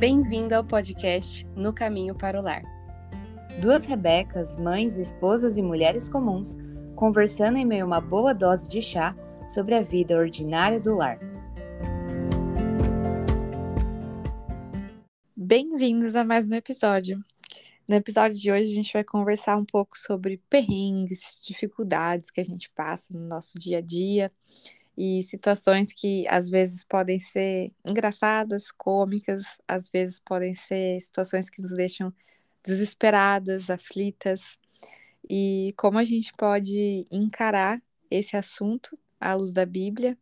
Bem-vindo ao podcast No Caminho para o Lar. Duas Rebecas, mães, esposas e mulheres comuns, conversando em meio a uma boa dose de chá sobre a vida ordinária do lar. Bem-vindos a mais um episódio. No episódio de hoje, a gente vai conversar um pouco sobre perrengues, dificuldades que a gente passa no nosso dia a dia e situações que às vezes podem ser engraçadas, cômicas, às vezes podem ser situações que nos deixam desesperadas, aflitas, e como a gente pode encarar esse assunto à luz da Bíblia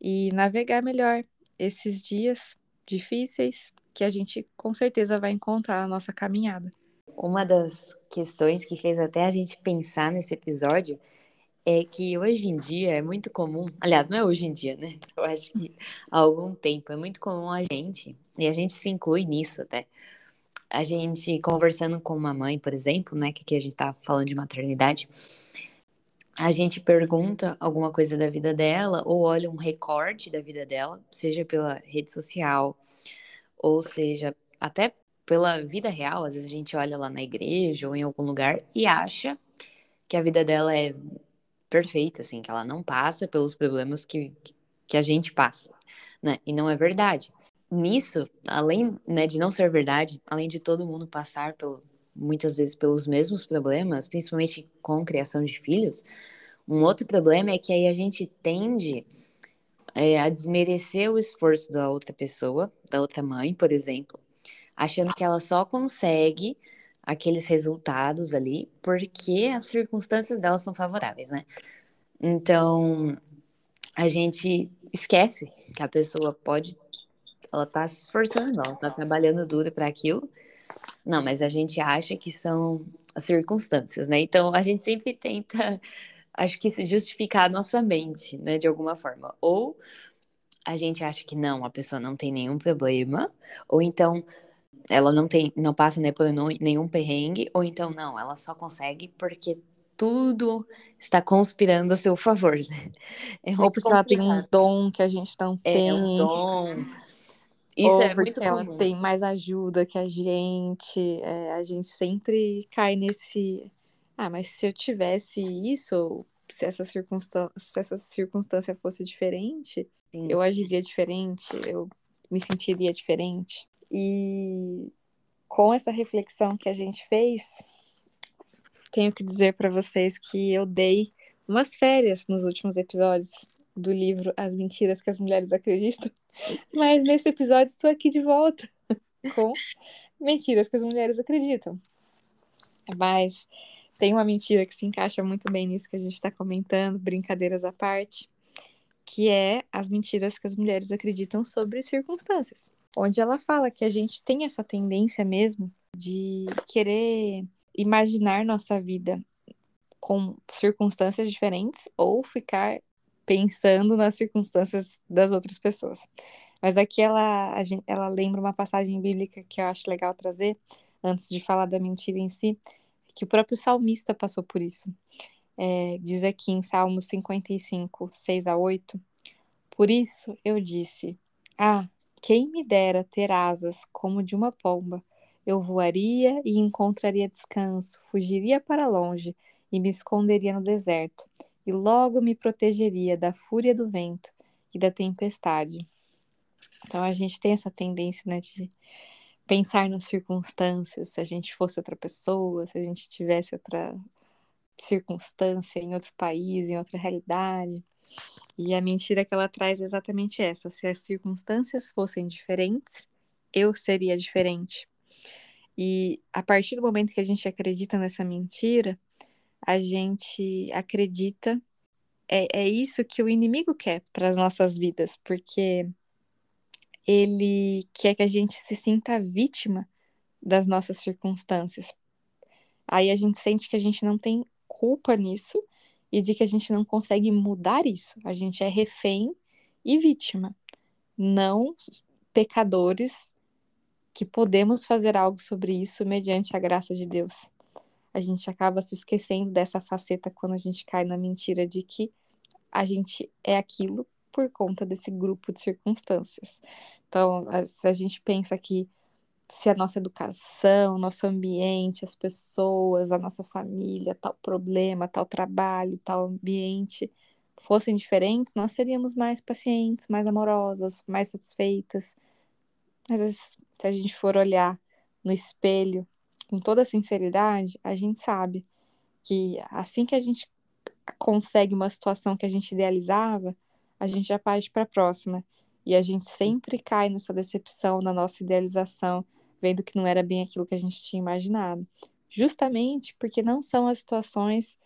e navegar melhor esses dias difíceis que a gente com certeza vai encontrar na nossa caminhada. Uma das questões que fez até a gente pensar nesse episódio é que hoje em dia é muito comum, aliás, não é hoje em dia, né? Eu acho que há algum tempo é muito comum a gente, e a gente se inclui nisso até, a gente conversando com uma mãe, por exemplo, né, que aqui a gente tá falando de maternidade, a gente pergunta alguma coisa da vida dela ou olha um recorte da vida dela, seja pela rede social, ou seja, até pela vida real, às vezes a gente olha lá na igreja ou em algum lugar e acha que a vida dela é perfeita, assim, que ela não passa pelos problemas que, que a gente passa, né? E não é verdade. Nisso, além né, de não ser verdade, além de todo mundo passar pelo, muitas vezes pelos mesmos problemas, principalmente com criação de filhos, um outro problema é que aí a gente tende é, a desmerecer o esforço da outra pessoa, da outra mãe, por exemplo, achando que ela só consegue aqueles resultados ali porque as circunstâncias dela são favoráveis, né? Então, a gente esquece que a pessoa pode ela tá se esforçando, ela tá trabalhando duro para aquilo. Não, mas a gente acha que são as circunstâncias, né? Então, a gente sempre tenta acho que se justificar a nossa mente, né, de alguma forma. Ou a gente acha que não, a pessoa não tem nenhum problema, ou então ela não tem, não passa né, por nenhum perrengue, ou então não, ela só consegue porque tudo está conspirando a seu favor, né? É ou porque ela tem um dom que a gente não tem. É um dom. Isso ou é porque ela tem mais ajuda que a gente. É, a gente sempre cai nesse. Ah, mas se eu tivesse isso, se essa circunstância, se essa circunstância fosse diferente, Sim. eu agiria diferente, eu me sentiria diferente. E com essa reflexão que a gente fez, tenho que dizer para vocês que eu dei umas férias nos últimos episódios do livro As Mentiras que as Mulheres Acreditam, mas nesse episódio estou aqui de volta com Mentiras que as Mulheres Acreditam. Mas tem uma mentira que se encaixa muito bem nisso que a gente está comentando, brincadeiras à parte, que é as mentiras que as mulheres acreditam sobre circunstâncias onde ela fala que a gente tem essa tendência mesmo de querer imaginar nossa vida com circunstâncias diferentes ou ficar pensando nas circunstâncias das outras pessoas. Mas aqui ela, ela lembra uma passagem bíblica que eu acho legal trazer, antes de falar da mentira em si, que o próprio salmista passou por isso. É, diz aqui em Salmos 55, 6 a 8: Por isso eu disse: Ah, quem me dera ter asas como de uma pomba, eu voaria e encontraria descanso, fugiria para longe e me esconderia no deserto, e logo me protegeria da fúria do vento e da tempestade. Então a gente tem essa tendência, né, de pensar nas circunstâncias, se a gente fosse outra pessoa, se a gente tivesse outra circunstância em outro país, em outra realidade. E a mentira que ela traz é exatamente essa: se as circunstâncias fossem diferentes, eu seria diferente. E a partir do momento que a gente acredita nessa mentira, a gente acredita. É, é isso que o inimigo quer para as nossas vidas, porque ele quer que a gente se sinta vítima das nossas circunstâncias. Aí a gente sente que a gente não tem culpa nisso e de que a gente não consegue mudar isso. A gente é refém e vítima, não pecadores que podemos fazer algo sobre isso mediante a graça de Deus. A gente acaba se esquecendo dessa faceta quando a gente cai na mentira de que a gente é aquilo por conta desse grupo de circunstâncias. Então, se a gente pensa que se a nossa educação, nosso ambiente, as pessoas, a nossa família, tal problema, tal trabalho, tal ambiente fossem diferentes, nós seríamos mais pacientes, mais amorosas, mais satisfeitas. Mas se a gente for olhar no espelho com toda sinceridade, a gente sabe que assim que a gente consegue uma situação que a gente idealizava, a gente já parte para a próxima. E a gente sempre cai nessa decepção na nossa idealização, vendo que não era bem aquilo que a gente tinha imaginado. Justamente porque não são as situações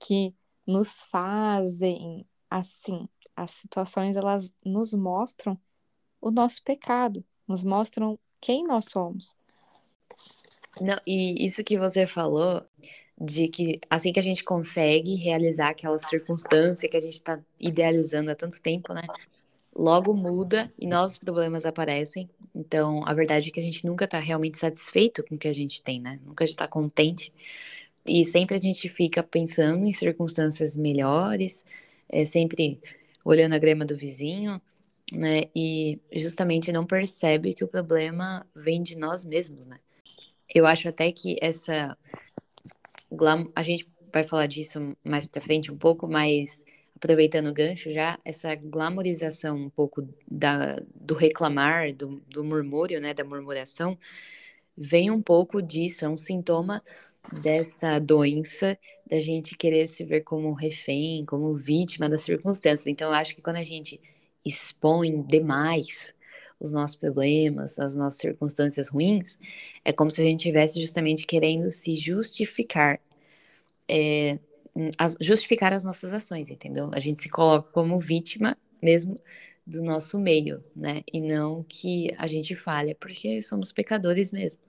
que nos fazem assim. As situações elas nos mostram o nosso pecado, nos mostram quem nós somos. Não, e isso que você falou de que assim que a gente consegue realizar aquela circunstância que a gente está idealizando há tanto tempo, né? Logo muda e novos problemas aparecem. Então, a verdade é que a gente nunca está realmente satisfeito com o que a gente tem, né? Nunca está contente. E sempre a gente fica pensando em circunstâncias melhores, é sempre olhando a grama do vizinho, né? E justamente não percebe que o problema vem de nós mesmos, né? Eu acho até que essa a gente vai falar disso mais para frente um pouco, mas aproveitando o gancho já, essa glamorização um pouco da, do reclamar, do, do murmúrio, né, da murmuração, vem um pouco disso, é um sintoma dessa doença da gente querer se ver como refém, como vítima das circunstâncias. Então, eu acho que quando a gente expõe demais os nossos problemas, as nossas circunstâncias ruins, é como se a gente estivesse justamente querendo se justificar, é, as, justificar as nossas ações, entendeu? A gente se coloca como vítima mesmo do nosso meio, né? E não que a gente falha, porque somos pecadores mesmo.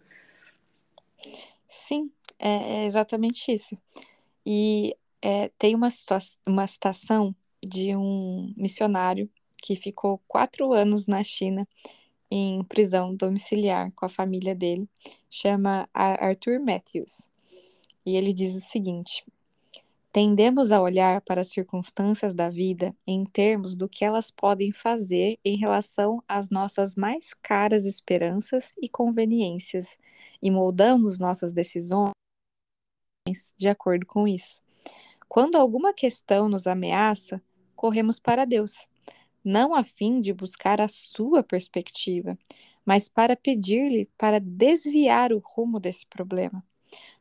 Sim, é, é exatamente isso. E é, tem uma, uma citação de um missionário que ficou quatro anos na China em prisão domiciliar com a família dele, chama Arthur Matthews. E ele diz o seguinte: Tendemos a olhar para as circunstâncias da vida em termos do que elas podem fazer em relação às nossas mais caras esperanças e conveniências, e moldamos nossas decisões de acordo com isso. Quando alguma questão nos ameaça, corremos para Deus não a fim de buscar a sua perspectiva, mas para pedir-lhe para desviar o rumo desse problema.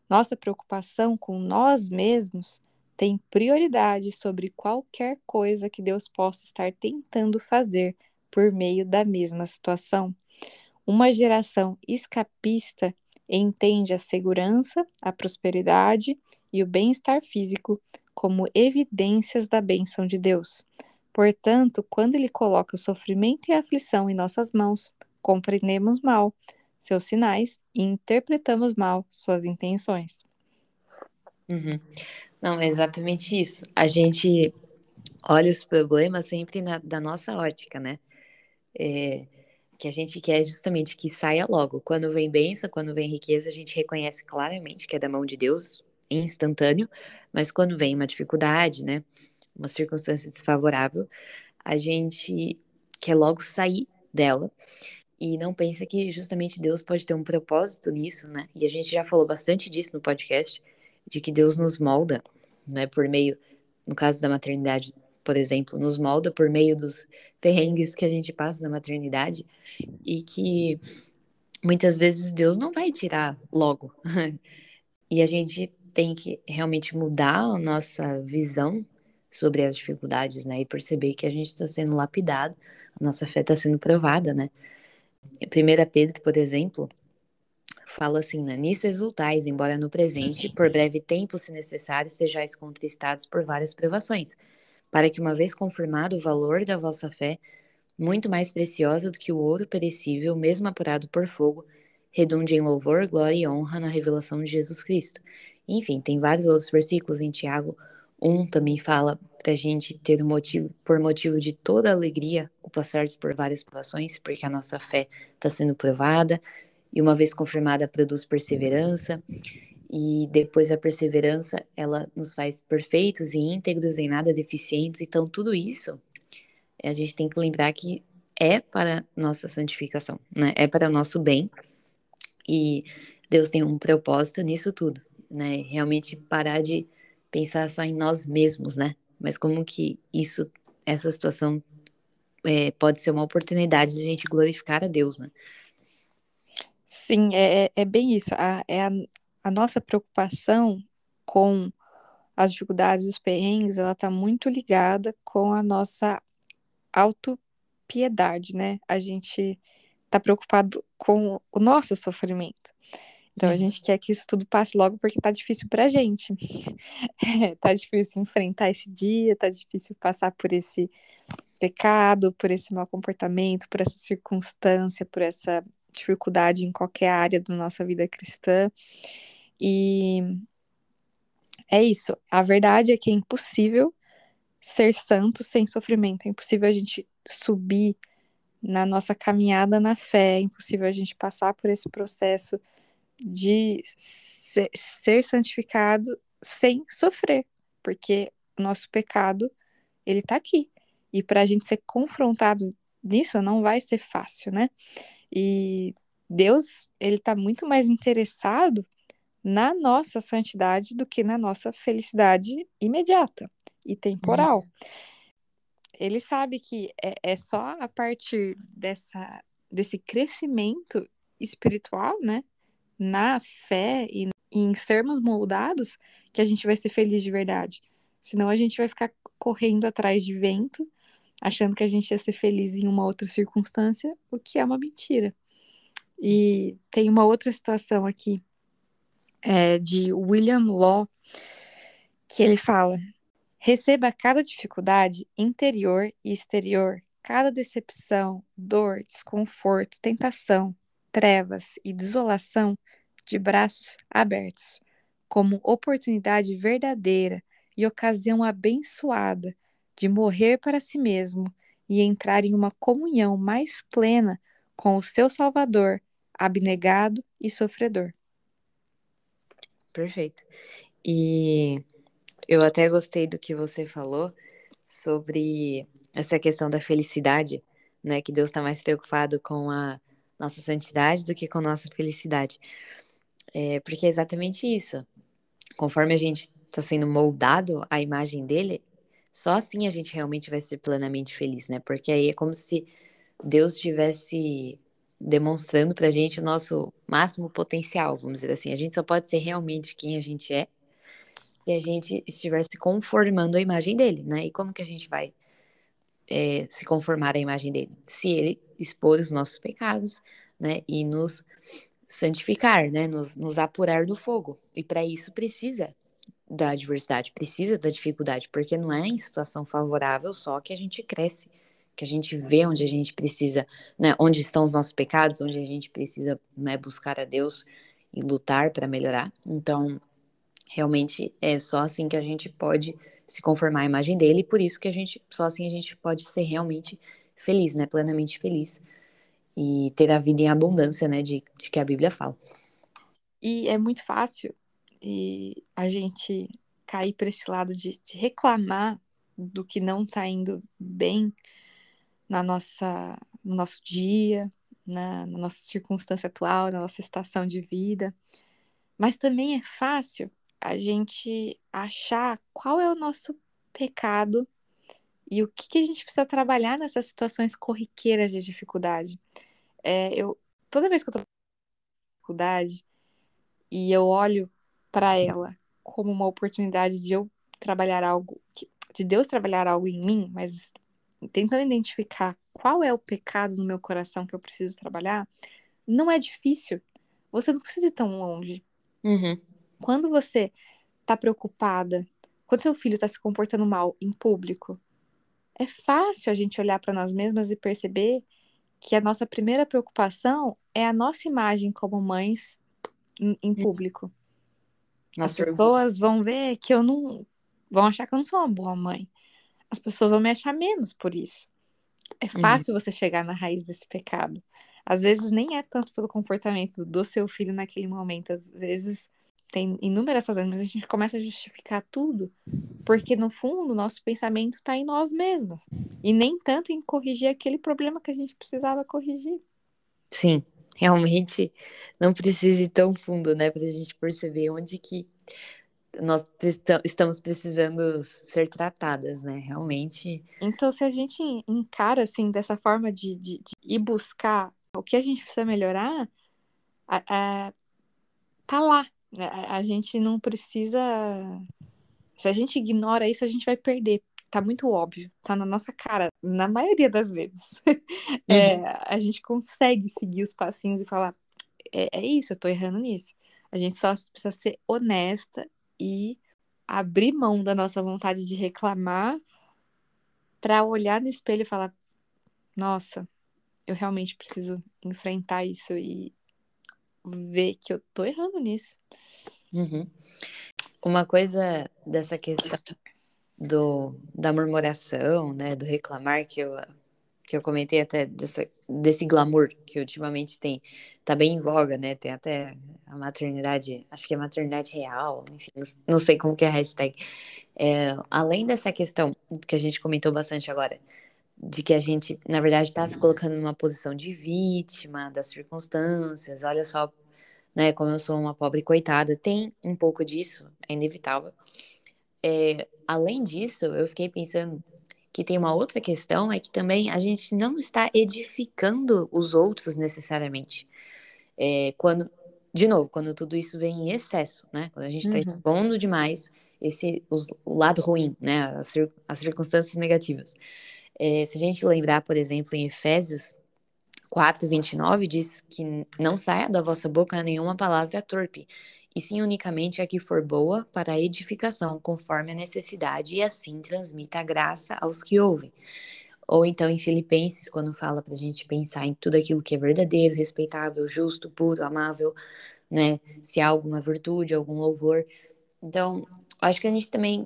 Nossa preocupação com nós mesmos tem prioridade sobre qualquer coisa que Deus possa estar tentando fazer por meio da mesma situação. Uma geração escapista entende a segurança, a prosperidade e o bem-estar físico como evidências da bênção de Deus. Portanto, quando ele coloca o sofrimento e a aflição em nossas mãos, compreendemos mal seus sinais e interpretamos mal suas intenções. Uhum. Não, é exatamente isso. A gente olha os problemas sempre na, da nossa ótica, né? É, que a gente quer justamente que saia logo. Quando vem bênção, quando vem riqueza, a gente reconhece claramente que é da mão de Deus, instantâneo, mas quando vem uma dificuldade, né? uma circunstância desfavorável, a gente quer logo sair dela e não pensa que justamente Deus pode ter um propósito nisso, né? E a gente já falou bastante disso no podcast, de que Deus nos molda, né, por meio, no caso da maternidade, por exemplo, nos molda por meio dos perrengues que a gente passa na maternidade e que muitas vezes Deus não vai tirar logo. e a gente tem que realmente mudar a nossa visão sobre as dificuldades, né? E perceber que a gente está sendo lapidado, a nossa fé está sendo provada, né? 1 Pedro, por exemplo, fala assim, né? Nisso exultais, embora no presente, por breve tempo, se necessário, sejais contristados por várias provações, para que, uma vez confirmado o valor da vossa fé, muito mais preciosa do que o ouro perecível, mesmo apurado por fogo, redunde em louvor, glória e honra na revelação de Jesus Cristo. Enfim, tem vários outros versículos em Tiago um também fala para a gente ter um motivo, por motivo de toda alegria, o passar por várias provações, porque a nossa fé está sendo provada, e uma vez confirmada, produz perseverança, e depois a perseverança, ela nos faz perfeitos e íntegros, em nada deficientes. Então, tudo isso, a gente tem que lembrar que é para nossa santificação, né? É para nosso bem. E Deus tem um propósito nisso tudo, né? Realmente parar de pensar só em nós mesmos, né? Mas como que isso, essa situação é, pode ser uma oportunidade de a gente glorificar a Deus, né? Sim, é, é, é bem isso. A, é a, a nossa preocupação com as dificuldades e os perrengues, ela está muito ligada com a nossa autopiedade, né? A gente está preocupado com o nosso sofrimento. Então a gente quer que isso tudo passe logo porque tá difícil pra gente. é, tá difícil enfrentar esse dia, tá difícil passar por esse pecado, por esse mau comportamento, por essa circunstância, por essa dificuldade em qualquer área da nossa vida cristã. E é isso. A verdade é que é impossível ser santo sem sofrimento. É impossível a gente subir na nossa caminhada na fé, é impossível a gente passar por esse processo de ser, ser santificado sem sofrer, porque nosso pecado, ele tá aqui. E para a gente ser confrontado nisso não vai ser fácil, né? E Deus, ele tá muito mais interessado na nossa santidade do que na nossa felicidade imediata e temporal. Uhum. Ele sabe que é, é só a partir dessa, desse crescimento espiritual, né? na fé e em sermos moldados que a gente vai ser feliz de verdade. Senão a gente vai ficar correndo atrás de vento, achando que a gente ia ser feliz em uma outra circunstância, o que é uma mentira. E tem uma outra situação aqui é, de William Law que ele fala: receba cada dificuldade interior e exterior, cada decepção, dor, desconforto, tentação, trevas e desolação de braços abertos, como oportunidade verdadeira e ocasião abençoada de morrer para si mesmo e entrar em uma comunhão mais plena com o seu Salvador, abnegado e sofredor. Perfeito. E eu até gostei do que você falou sobre essa questão da felicidade, né? Que Deus está mais preocupado com a nossa santidade do que com nossa felicidade. É, porque é exatamente isso. Conforme a gente está sendo moldado à imagem dele, só assim a gente realmente vai ser plenamente feliz, né? Porque aí é como se Deus estivesse demonstrando pra gente o nosso máximo potencial, vamos dizer assim. A gente só pode ser realmente quem a gente é se a gente estiver se conformando à imagem dele, né? E como que a gente vai é, se conformar à imagem dele? Se ele expor os nossos pecados, né? E nos santificar, né? Nos, nos apurar do fogo. E para isso precisa da adversidade, precisa da dificuldade, porque não é em situação favorável só que a gente cresce, que a gente vê onde a gente precisa, né? Onde estão os nossos pecados, onde a gente precisa né, buscar a Deus e lutar para melhorar. Então, realmente é só assim que a gente pode se conformar à imagem dele, e por isso que a gente, só assim a gente pode ser realmente feliz, né? Plenamente feliz e ter a vida em abundância, né, de, de que a Bíblia fala. E é muito fácil e a gente cair para esse lado de, de, reclamar do que não está indo bem na nossa, no nosso dia, na, na nossa circunstância atual, na nossa estação de vida. Mas também é fácil a gente achar qual é o nosso pecado e o que, que a gente precisa trabalhar nessas situações corriqueiras de dificuldade. É, eu, toda vez que eu com dificuldade e eu olho para ela como uma oportunidade de eu trabalhar algo, de Deus trabalhar algo em mim, mas tentando identificar qual é o pecado no meu coração que eu preciso trabalhar, não é difícil. Você não precisa ir tão longe. Uhum. Quando você tá preocupada, quando seu filho está se comportando mal em público, é fácil a gente olhar para nós mesmas e perceber que a nossa primeira preocupação é a nossa imagem como mães em, em hum. público. As pessoas vão ver que eu não. vão achar que eu não sou uma boa mãe. As pessoas vão me achar menos por isso. É uhum. fácil uhum. você chegar na raiz desse pecado. Às vezes nem é tanto pelo comportamento do seu filho naquele momento. Às vezes tem inúmeras razões, mas a gente começa a justificar tudo, porque no fundo o nosso pensamento está em nós mesmos e nem tanto em corrigir aquele problema que a gente precisava corrigir. Sim, realmente não precise ir tão fundo, né, para a gente perceber onde que nós estamos precisando ser tratadas, né? Realmente. Então, se a gente encara assim dessa forma de, de, de ir buscar o que a gente precisa melhorar, a, a, tá lá. A, né? a gente não precisa. Se a gente ignora isso, a gente vai perder. Tá muito óbvio, tá na nossa cara, na maioria das vezes. É, uhum. É, a gente consegue seguir os passinhos e falar: é, é isso, eu tô errando nisso. A gente só precisa ser honesta e abrir mão da nossa vontade de reclamar para olhar no espelho e falar: nossa, eu realmente preciso enfrentar isso e ver que eu tô errando nisso. Uhum. Uma coisa dessa questão do, da murmuração, né, do reclamar que eu que eu comentei até dessa, desse glamour que ultimamente tem, tá bem em voga, né? Tem até a maternidade, acho que é maternidade real, enfim, não sei como que é a hashtag. É, além dessa questão que a gente comentou bastante agora, de que a gente, na verdade, está se colocando numa posição de vítima das circunstâncias, olha só, né, como eu sou uma pobre coitada, tem um pouco disso, é inevitável. É, além disso, eu fiquei pensando que tem uma outra questão, é que também a gente não está edificando os outros necessariamente. É, quando, de novo, quando tudo isso vem em excesso, né? Quando a gente está uhum. expondo demais esse, os, o lado ruim, né? As, as circunstâncias negativas. É, se a gente lembrar, por exemplo, em Efésios 4, 29, diz que não saia da vossa boca nenhuma palavra torpe, e sim unicamente a que for boa para a edificação, conforme a necessidade, e assim transmita a graça aos que ouvem. Ou então em Filipenses, quando fala para a gente pensar em tudo aquilo que é verdadeiro, respeitável, justo, puro, amável, né? Se há alguma virtude, algum louvor. Então, acho que a gente também,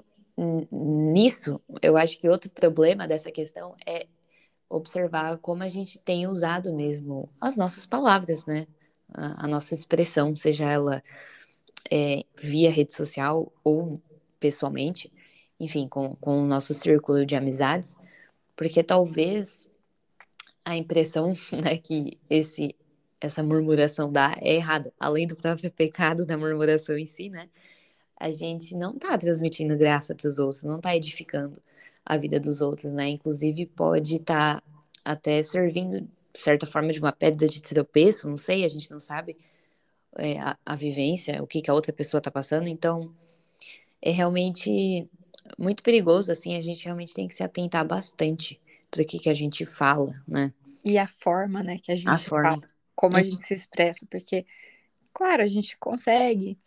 nisso, eu acho que outro problema dessa questão é observar como a gente tem usado mesmo as nossas palavras, né? A, a nossa expressão, seja ela é, via rede social ou pessoalmente, enfim, com, com o nosso círculo de amizades, porque talvez a impressão né, que esse, essa murmuração dá é errada. Além do próprio pecado da murmuração em si, né? A gente não está transmitindo graça para os outros, não está edificando a vida dos outros, né? Inclusive pode estar tá até servindo, de certa forma, de uma pedra de tropeço, não sei, a gente não sabe é, a, a, vivência, o que, que a outra pessoa está passando. Então, é realmente muito perigoso, assim, a gente realmente tem que se atentar bastante para o que, que a gente fala, né? E a forma, né, que a gente a fala, forma. como a uhum. gente se expressa, porque, claro, a gente consegue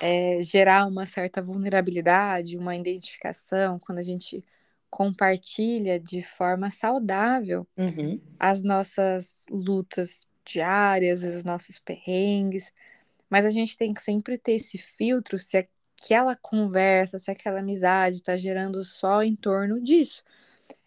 é, gerar uma certa vulnerabilidade, uma identificação, quando a gente compartilha de forma saudável uhum. as nossas lutas diárias, os nossos perrengues, mas a gente tem que sempre ter esse filtro se aquela conversa, se aquela amizade está gerando só em torno disso.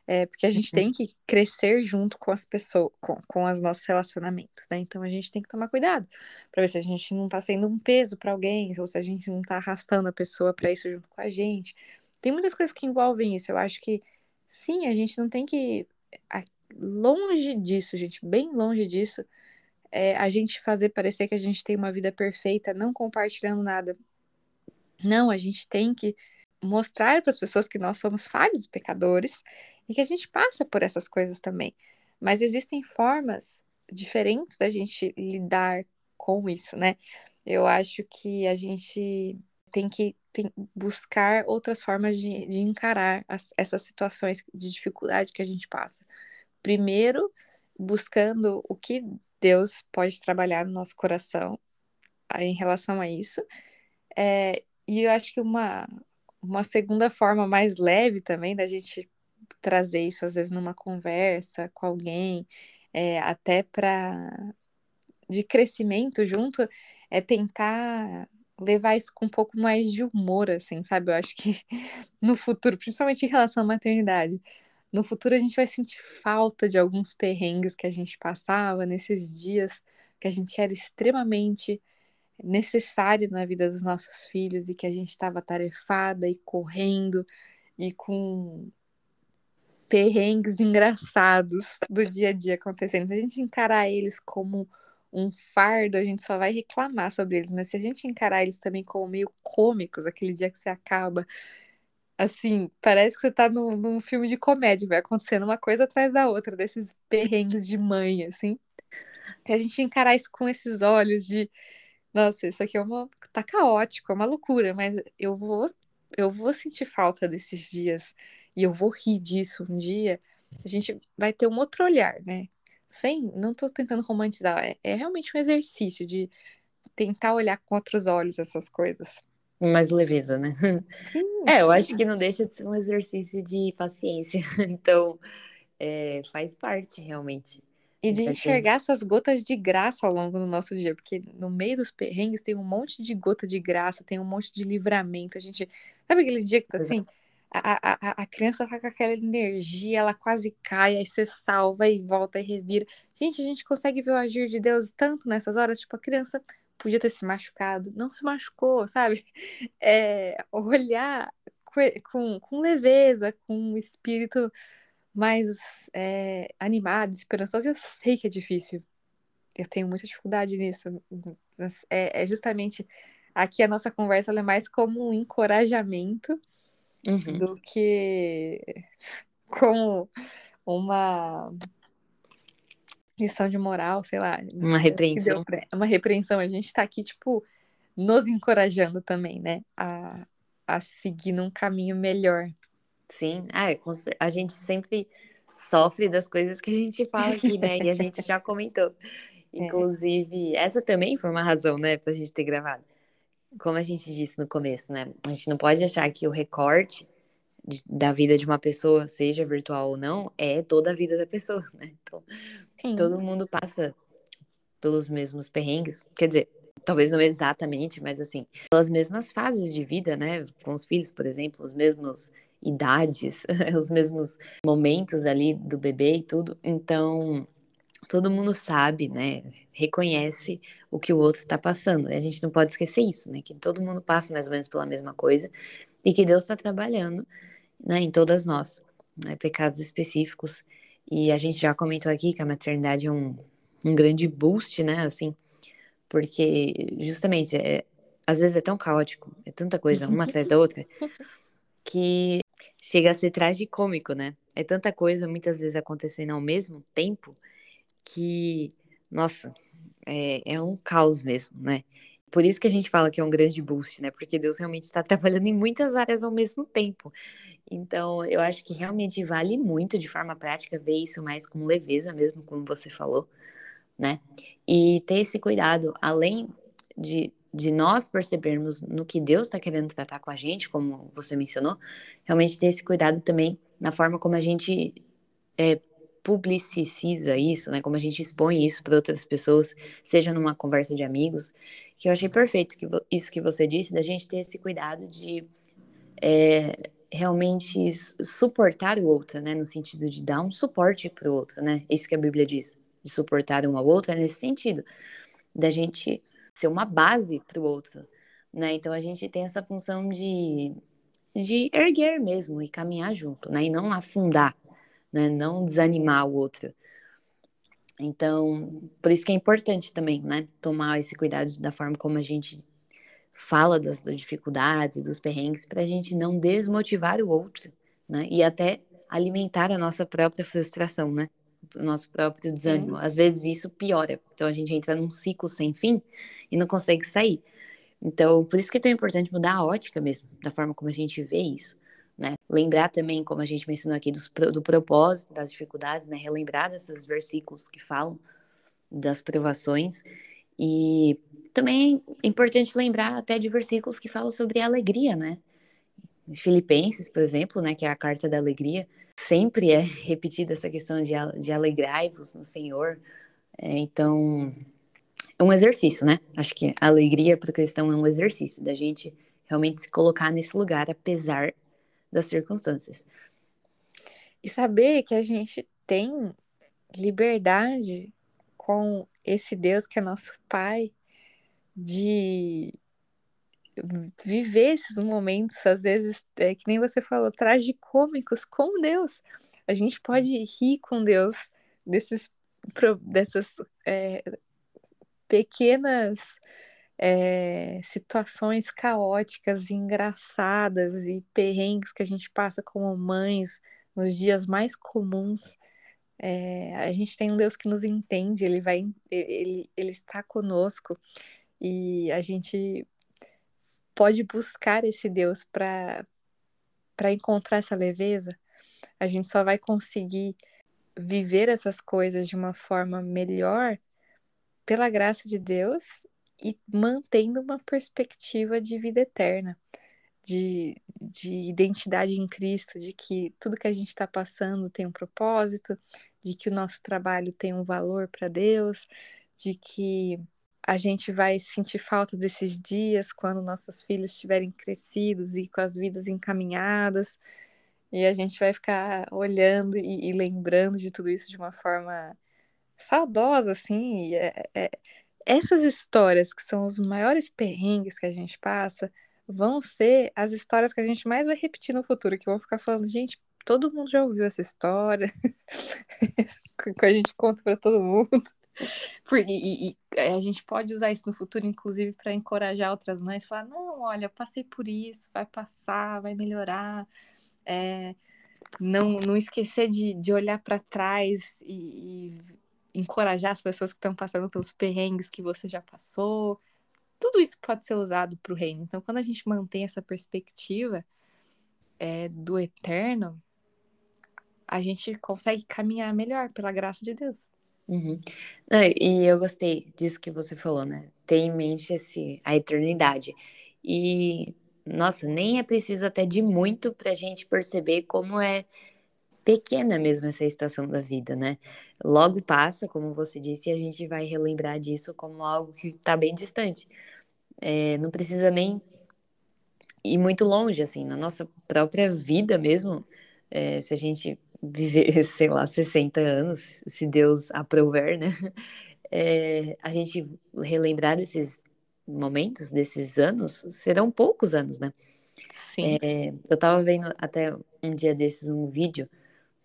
É, porque a gente uhum. tem que crescer junto com as pessoas, com, com os nossos relacionamentos, né? Então a gente tem que tomar cuidado para ver se a gente não está sendo um peso para alguém, ou se a gente não está arrastando a pessoa para isso junto com a gente. Tem muitas coisas que envolvem isso. Eu acho que sim, a gente não tem que. Longe disso, gente, bem longe disso, é, a gente fazer parecer que a gente tem uma vida perfeita, não compartilhando nada. Não, a gente tem que mostrar para as pessoas que nós somos falhos, pecadores, e que a gente passa por essas coisas também. Mas existem formas diferentes da gente lidar com isso, né? Eu acho que a gente tem que tem, buscar outras formas de, de encarar as, essas situações de dificuldade que a gente passa. Primeiro, buscando o que Deus pode trabalhar no nosso coração em relação a isso. É, e eu acho que uma, uma segunda forma mais leve também da gente trazer isso, às vezes, numa conversa com alguém, é, até para de crescimento junto, é tentar levar isso com um pouco mais de humor, assim, sabe? Eu acho que no futuro, principalmente em relação à maternidade, no futuro a gente vai sentir falta de alguns perrengues que a gente passava nesses dias que a gente era extremamente necessário na vida dos nossos filhos e que a gente estava tarefada e correndo e com perrengues engraçados do dia a dia acontecendo. Se a gente encarar eles como um fardo, a gente só vai reclamar sobre eles. Mas se a gente encarar eles também como meio cômicos, aquele dia que você acaba, assim, parece que você tá num, num filme de comédia, vai acontecendo uma coisa atrás da outra, desses perrengues de mãe, assim. E a gente encarar isso com esses olhos de, nossa, isso aqui é uma. tá caótico, é uma loucura, mas eu vou. Eu vou sentir falta desses dias e eu vou rir disso um dia. A gente vai ter um outro olhar, né? sem, não estou tentando romantizar, é, é realmente um exercício de tentar olhar com outros olhos essas coisas. Mais leveza, né? Sim, é, eu acho que não deixa de ser um exercício de paciência. Então, é, faz parte, realmente. E de enxergar essas gotas de graça ao longo do nosso dia, porque no meio dos perrengues tem um monte de gota de graça, tem um monte de livramento. A gente. Sabe aquele dia que tá assim? a, a, a criança tá com aquela energia, ela quase cai, aí você salva e volta e revira. Gente, a gente consegue ver o agir de Deus tanto nessas horas, tipo, a criança podia ter se machucado, não se machucou, sabe? É, olhar com, com leveza, com um espírito mais é, animado, esperançoso, eu sei que é difícil. Eu tenho muita dificuldade nisso. É, é justamente aqui a nossa conversa é mais como um encorajamento uhum. do que como uma lição de moral, sei lá. Uma repreensão. Uma repreensão. A gente tá aqui, tipo, nos encorajando também, né? A, a seguir num caminho melhor. Sim, ah, é, a gente sempre sofre das coisas que a gente fala aqui, né? E a gente já comentou. É. Inclusive, é. essa também foi uma razão, né, pra gente ter gravado como a gente disse no começo, né? A gente não pode achar que o recorte de, da vida de uma pessoa, seja virtual ou não, é toda a vida da pessoa, né? Então, Sim. todo mundo passa pelos mesmos perrengues. Quer dizer, talvez não exatamente, mas assim, pelas mesmas fases de vida, né? Com os filhos, por exemplo, os mesmos idades, os mesmos momentos ali do bebê e tudo. Então, todo mundo sabe, né? Reconhece o que o outro está passando. E a gente não pode esquecer isso, né? Que todo mundo passa mais ou menos pela mesma coisa e que Deus está trabalhando, né? Em todas nós, né? Pecados específicos. E a gente já comentou aqui que a maternidade é um, um grande boost, né? Assim, porque justamente é, às vezes é tão caótico, é tanta coisa uma atrás da outra, que chega a ser tragicômico, né? É tanta coisa muitas vezes acontecendo ao mesmo tempo que, nossa, é, é um caos mesmo, né? Por isso que a gente fala que é um grande boost, né? Porque Deus realmente está trabalhando em muitas áreas ao mesmo tempo. Então, eu acho que realmente vale muito, de forma prática, ver isso mais com leveza mesmo, como você falou, né? E ter esse cuidado, além de, de nós percebermos no que Deus está querendo tratar com a gente, como você mencionou, realmente ter esse cuidado também na forma como a gente é, publiciza isso, né? Como a gente expõe isso para outras pessoas, seja numa conversa de amigos, que eu achei perfeito que isso que você disse, da gente ter esse cuidado de é, realmente suportar o outro, né? No sentido de dar um suporte para o outro, né? Isso que a Bíblia diz, de suportar um ao outro é nesse sentido, da gente ser uma base para o outro, né? Então a gente tem essa função de de erguer mesmo e caminhar junto, né? E não afundar né? Não desanimar o outro. Então, por isso que é importante também, né? Tomar esse cuidado da forma como a gente fala das, das dificuldades, dos perrengues, para a gente não desmotivar o outro, né? E até alimentar a nossa própria frustração, né? O nosso próprio desânimo. Às vezes isso piora. Então a gente entra num ciclo sem fim e não consegue sair. Então, por isso que é tão importante mudar a ótica mesmo, da forma como a gente vê isso. Né? Lembrar também, como a gente mencionou aqui, do, propósito, das dificuldades, né? relembrar desses versículos que falam das provações. E também é importante lembrar até de versículos que falam sobre a alegria, né? Filipenses, por exemplo, né, que é a carta da alegria, sempre é repetida essa questão de, de alegrai-vos no Senhor. É, então, é um exercício, né? Acho que a alegria para o cristão é um exercício da gente realmente se colocar nesse lugar, apesar das circunstâncias. E saber que a gente tem liberdade com esse Deus que é nosso Pai de viver esses momentos, às vezes, é, que nem você falou, tragicômicos com Deus. A gente pode rir com Deus desses, dessas é, pequenas é, situações caóticas, engraçadas e perrengues que a gente passa como mães nos dias mais comuns. É, a gente tem um Deus que nos entende, ele vai, ele, ele está conosco e a gente pode buscar esse Deus para para encontrar essa leveza. A gente só vai conseguir viver essas coisas de uma forma melhor pela graça de Deus e mantendo uma perspectiva de vida eterna, de, de identidade em Cristo, de que tudo que a gente está passando tem um propósito, de que o nosso trabalho tem um valor para Deus, de que a gente vai sentir falta desses dias quando nossos filhos estiverem crescidos e com as vidas encaminhadas. E a gente vai ficar olhando e, e lembrando de tudo isso de uma forma saudosa, assim. É, é, essas histórias, que são os maiores perrengues que a gente passa, vão ser as histórias que a gente mais vai repetir no futuro, que vão ficar falando, gente, todo mundo já ouviu essa história, que a gente conta para todo mundo. Porque, e, e, a gente pode usar isso no futuro, inclusive, para encorajar outras mães, falar, não, olha, passei por isso, vai passar, vai melhorar. É, não, não esquecer de, de olhar para trás e, e encorajar as pessoas que estão passando pelos perrengues que você já passou. Tudo isso pode ser usado para o reino. Então, quando a gente mantém essa perspectiva é, do eterno, a gente consegue caminhar melhor pela graça de Deus. Uhum. Não, e eu gostei disso que você falou, né? Ter em mente esse, a eternidade. E, nossa, nem é preciso até de muito para a gente perceber como é pequena mesmo essa estação da vida, né? Logo passa, como você disse, e a gente vai relembrar disso como algo que está bem distante. É, não precisa nem ir muito longe, assim, na nossa própria vida mesmo, é, se a gente viver, sei lá, 60 anos, se Deus aprover, né? É, a gente relembrar desses momentos, desses anos, serão poucos anos, né? Sim. É, eu tava vendo até um dia desses um vídeo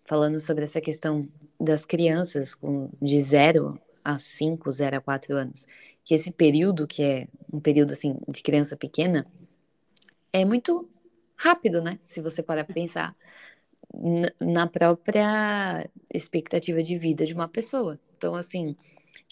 falando sobre essa questão das crianças com, de 0 a 5, 0 a 4 anos. Que esse período, que é um período assim de criança pequena, é muito rápido, né? Se você parar para pensar na própria expectativa de vida de uma pessoa. Então, assim,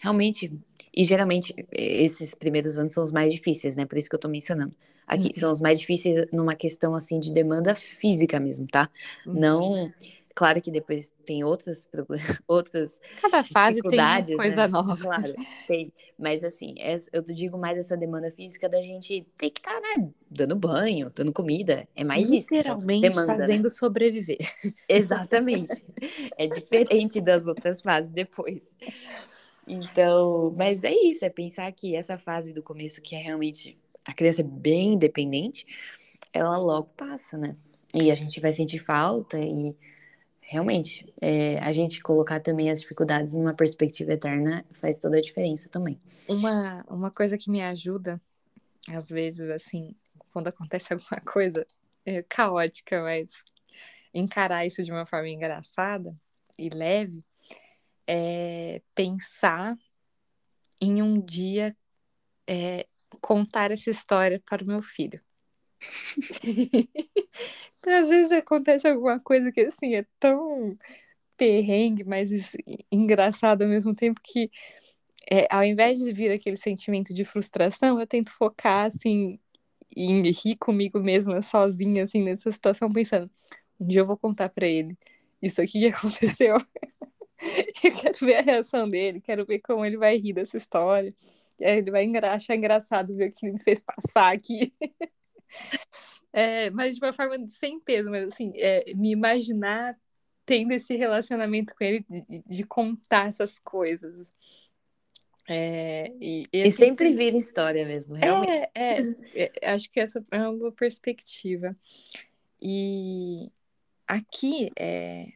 realmente, e geralmente esses primeiros anos são os mais difíceis, né? Por isso que eu tô mencionando. Aqui uhum. são os mais difíceis numa questão assim de demanda física mesmo, tá? Uhum. Não Claro que depois tem outras outras Cada fase tem coisa né? nova. Claro, tem. Mas assim, eu digo mais essa demanda física da gente ter que estar, tá, né, dando banho, dando comida. É mais isso. Então, Literalmente então, demanda, fazendo né? sobreviver. Exatamente. é diferente das outras fases depois. Então, mas é isso, é pensar que essa fase do começo, que é realmente a criança é bem independente, ela logo passa, né? E a gente vai sentir falta e realmente, é, a gente colocar também as dificuldades numa perspectiva eterna faz toda a diferença também. Uma, uma coisa que me ajuda, às vezes, assim, quando acontece alguma coisa é, caótica, mas encarar isso de uma forma engraçada e leve, é pensar em um dia é, contar essa história para o meu filho. Às vezes acontece alguma coisa que assim é tão perrengue, mas engraçado ao mesmo tempo que é, ao invés de vir aquele sentimento de frustração, eu tento focar assim em rir comigo mesma sozinha assim nessa situação pensando, um dia eu vou contar para ele isso aqui que aconteceu. eu quero ver a reação dele, quero ver como ele vai rir dessa história. Ele vai achar engraçado ver o que ele me fez passar aqui. É, mas de uma forma sem peso, mas assim, é, me imaginar tendo esse relacionamento com ele de, de contar essas coisas. É, e, e, assim, sempre vira história mesmo, realmente. É, é, é, acho que essa é uma boa perspectiva. E aqui é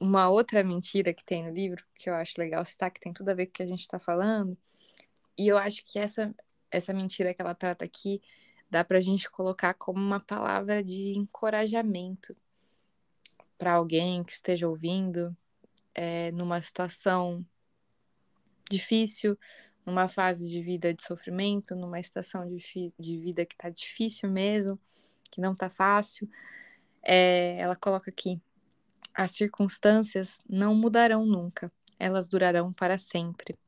uma outra mentira que tem no livro, que eu acho legal citar, que tem tudo a ver com o que a gente está falando. E eu acho que essa, essa mentira que ela trata aqui dá para a gente colocar como uma palavra de encorajamento para alguém que esteja ouvindo é, numa situação difícil, numa fase de vida de sofrimento, numa estação de, de vida que está difícil mesmo, que não está fácil, é, ela coloca aqui: as circunstâncias não mudarão nunca, elas durarão para sempre.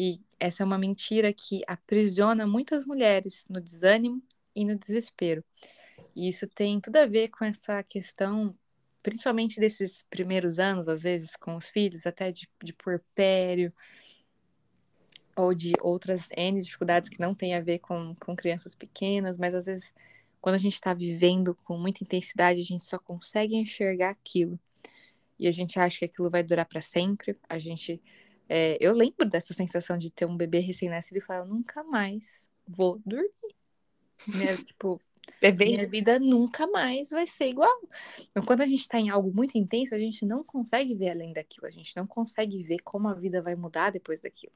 E essa é uma mentira que aprisiona muitas mulheres no desânimo e no desespero. E isso tem tudo a ver com essa questão, principalmente desses primeiros anos, às vezes, com os filhos, até de, de puerpério, ou de outras N dificuldades que não têm a ver com, com crianças pequenas, mas às vezes, quando a gente está vivendo com muita intensidade, a gente só consegue enxergar aquilo. E a gente acha que aquilo vai durar para sempre. A gente. É, eu lembro dessa sensação de ter um bebê recém-nascido e falar: nunca mais vou dormir. Minha, tipo, Bebê. minha vida nunca mais vai ser igual. Então, quando a gente está em algo muito intenso, a gente não consegue ver além daquilo. A gente não consegue ver como a vida vai mudar depois daquilo.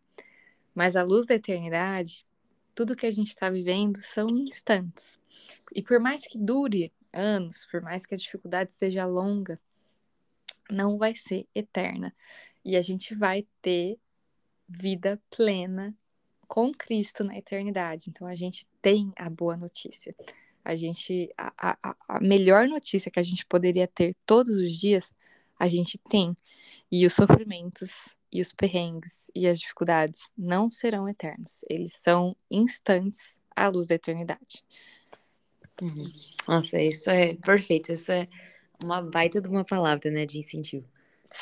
Mas a luz da eternidade, tudo que a gente está vivendo são instantes. E por mais que dure anos, por mais que a dificuldade seja longa, não vai ser eterna. E a gente vai ter vida plena com Cristo na eternidade. Então a gente tem a boa notícia. A gente a, a, a melhor notícia que a gente poderia ter todos os dias, a gente tem. E os sofrimentos e os perrengues e as dificuldades não serão eternos. Eles são instantes à luz da eternidade. Uhum. Nossa, isso é perfeito. Isso é uma baita de uma palavra, né, de incentivo.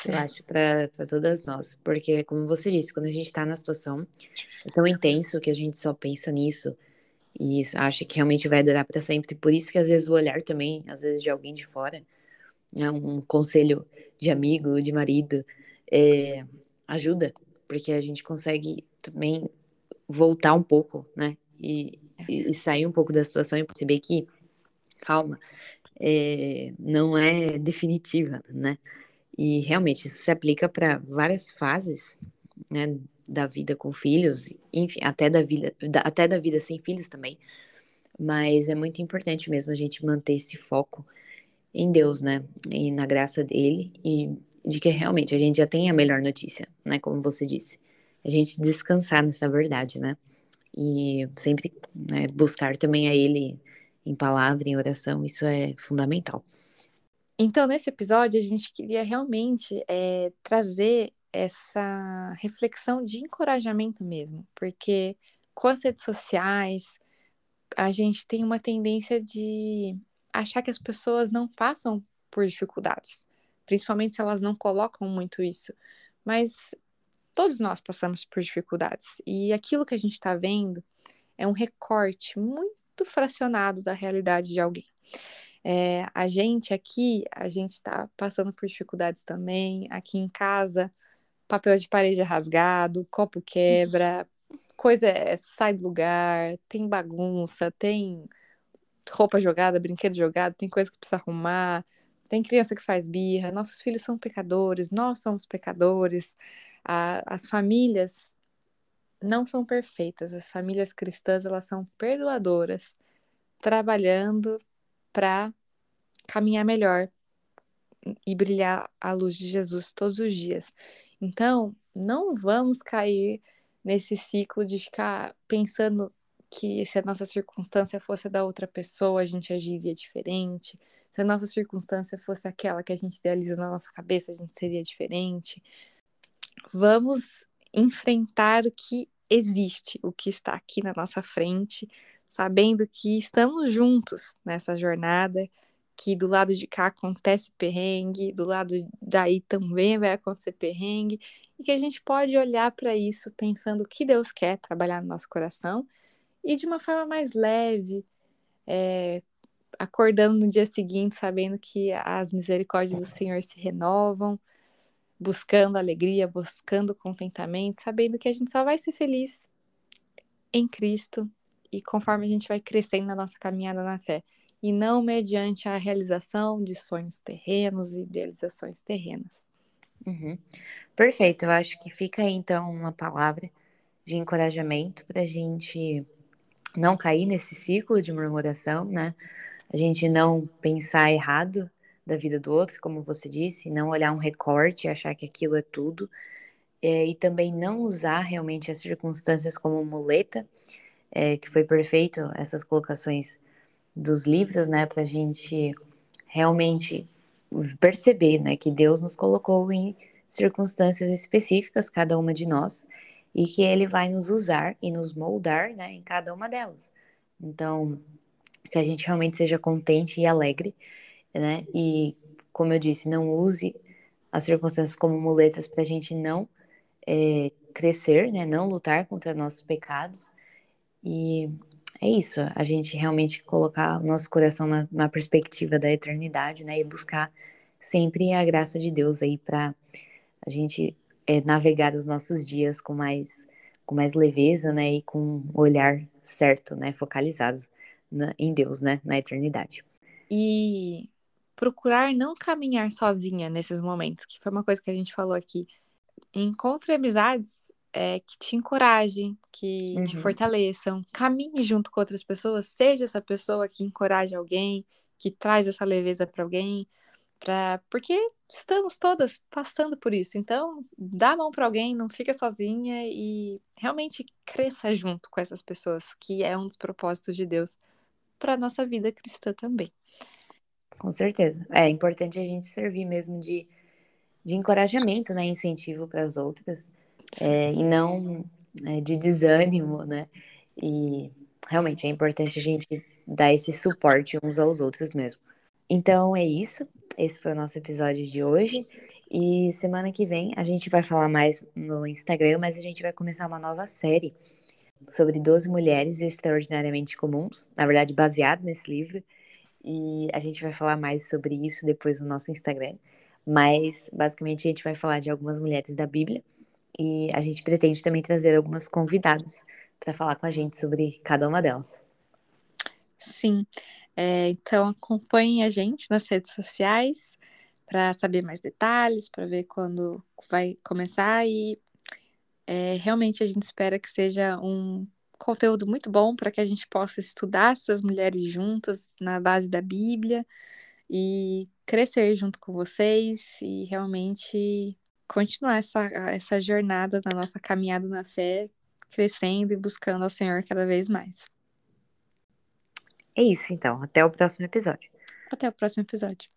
Eu acho para todas nós, porque como você disse, quando a gente está na situação é tão intenso que a gente só pensa nisso e acha que realmente vai durar para sempre. Por isso que às vezes o olhar também, às vezes de alguém de fora, né, um conselho de amigo, de marido, é, ajuda, porque a gente consegue também voltar um pouco, né? E, e sair um pouco da situação e perceber que, calma, é, não é definitiva, né? E realmente isso se aplica para várias fases, né? Da vida com filhos, enfim, até da vida, da, até da vida sem filhos também. Mas é muito importante mesmo a gente manter esse foco em Deus, né? E na graça dele e de que realmente a gente já tem a melhor notícia, né? Como você disse. A gente descansar nessa verdade, né? E sempre né, buscar também a Ele em palavra, em oração, isso é fundamental. Então, nesse episódio, a gente queria realmente é, trazer essa reflexão de encorajamento mesmo, porque com as redes sociais, a gente tem uma tendência de achar que as pessoas não passam por dificuldades principalmente se elas não colocam muito isso. Mas todos nós passamos por dificuldades e aquilo que a gente está vendo é um recorte muito fracionado da realidade de alguém. É, a gente aqui, a gente está passando por dificuldades também. Aqui em casa, papel de parede rasgado, copo quebra, coisa é, sai do lugar, tem bagunça, tem roupa jogada, brinquedo jogado, tem coisa que precisa arrumar, tem criança que faz birra, nossos filhos são pecadores, nós somos pecadores. A, as famílias não são perfeitas, as famílias cristãs elas são perdoadoras, trabalhando para caminhar melhor e brilhar a luz de Jesus todos os dias. Então, não vamos cair nesse ciclo de ficar pensando que se a nossa circunstância fosse da outra pessoa, a gente agiria diferente. Se a nossa circunstância fosse aquela que a gente idealiza na nossa cabeça, a gente seria diferente. Vamos enfrentar o que existe, o que está aqui na nossa frente, sabendo que estamos juntos nessa jornada, que do lado de cá acontece perrengue, do lado daí também vai acontecer perrengue, e que a gente pode olhar para isso pensando o que Deus quer trabalhar no nosso coração e de uma forma mais leve, é, acordando no dia seguinte, sabendo que as misericórdias do Senhor se renovam, buscando alegria, buscando contentamento, sabendo que a gente só vai ser feliz em Cristo e conforme a gente vai crescendo na nossa caminhada na fé, e não mediante a realização de sonhos terrenos e idealizações terrenas. Uhum. Perfeito, eu acho que fica aí então uma palavra de encorajamento para a gente não cair nesse ciclo de murmuração, né? A gente não pensar errado da vida do outro, como você disse, não olhar um recorte e achar que aquilo é tudo. é, e também não usar realmente as circunstâncias como muleta, é, que foi perfeito essas colocações dos livros, né, para a gente realmente perceber, né, que Deus nos colocou em circunstâncias específicas, cada uma de nós, e que Ele vai nos usar e nos moldar, né, em cada uma delas. Então, que a gente realmente seja contente e alegre, né, e como eu disse, não use as circunstâncias como muletas para a gente não é, crescer, né, não lutar contra nossos pecados. E é isso, a gente realmente colocar o nosso coração na, na perspectiva da eternidade, né, e buscar sempre a graça de Deus aí para a gente é, navegar os nossos dias com mais com mais leveza, né, e com o olhar certo, né, focalizado na, em Deus, né, na eternidade. E procurar não caminhar sozinha nesses momentos, que foi uma coisa que a gente falou aqui. Encontre amizades é, que te encorajem, que uhum. te fortaleçam. Caminhe junto com outras pessoas, seja essa pessoa que encoraja alguém, que traz essa leveza para alguém, pra... porque estamos todas passando por isso. Então, dá a mão para alguém, não fica sozinha e realmente cresça junto com essas pessoas, que é um dos propósitos de Deus para nossa vida cristã também. Com certeza. É importante a gente servir mesmo de, de encorajamento, né? Incentivo para as outras. É, e não é, de desânimo, né? E realmente é importante a gente dar esse suporte uns aos outros mesmo. Então é isso. Esse foi o nosso episódio de hoje. E semana que vem a gente vai falar mais no Instagram, mas a gente vai começar uma nova série sobre 12 mulheres extraordinariamente comuns, na verdade, baseado nesse livro. E a gente vai falar mais sobre isso depois no nosso Instagram. Mas, basicamente, a gente vai falar de algumas mulheres da Bíblia. E a gente pretende também trazer algumas convidadas para falar com a gente sobre cada uma delas. Sim. É, então, acompanhem a gente nas redes sociais para saber mais detalhes, para ver quando vai começar. E é, realmente a gente espera que seja um conteúdo muito bom para que a gente possa estudar essas mulheres juntas na base da Bíblia e crescer junto com vocês e realmente continuar essa, essa jornada na nossa caminhada na fé, crescendo e buscando ao Senhor cada vez mais. É isso, então. Até o próximo episódio. Até o próximo episódio.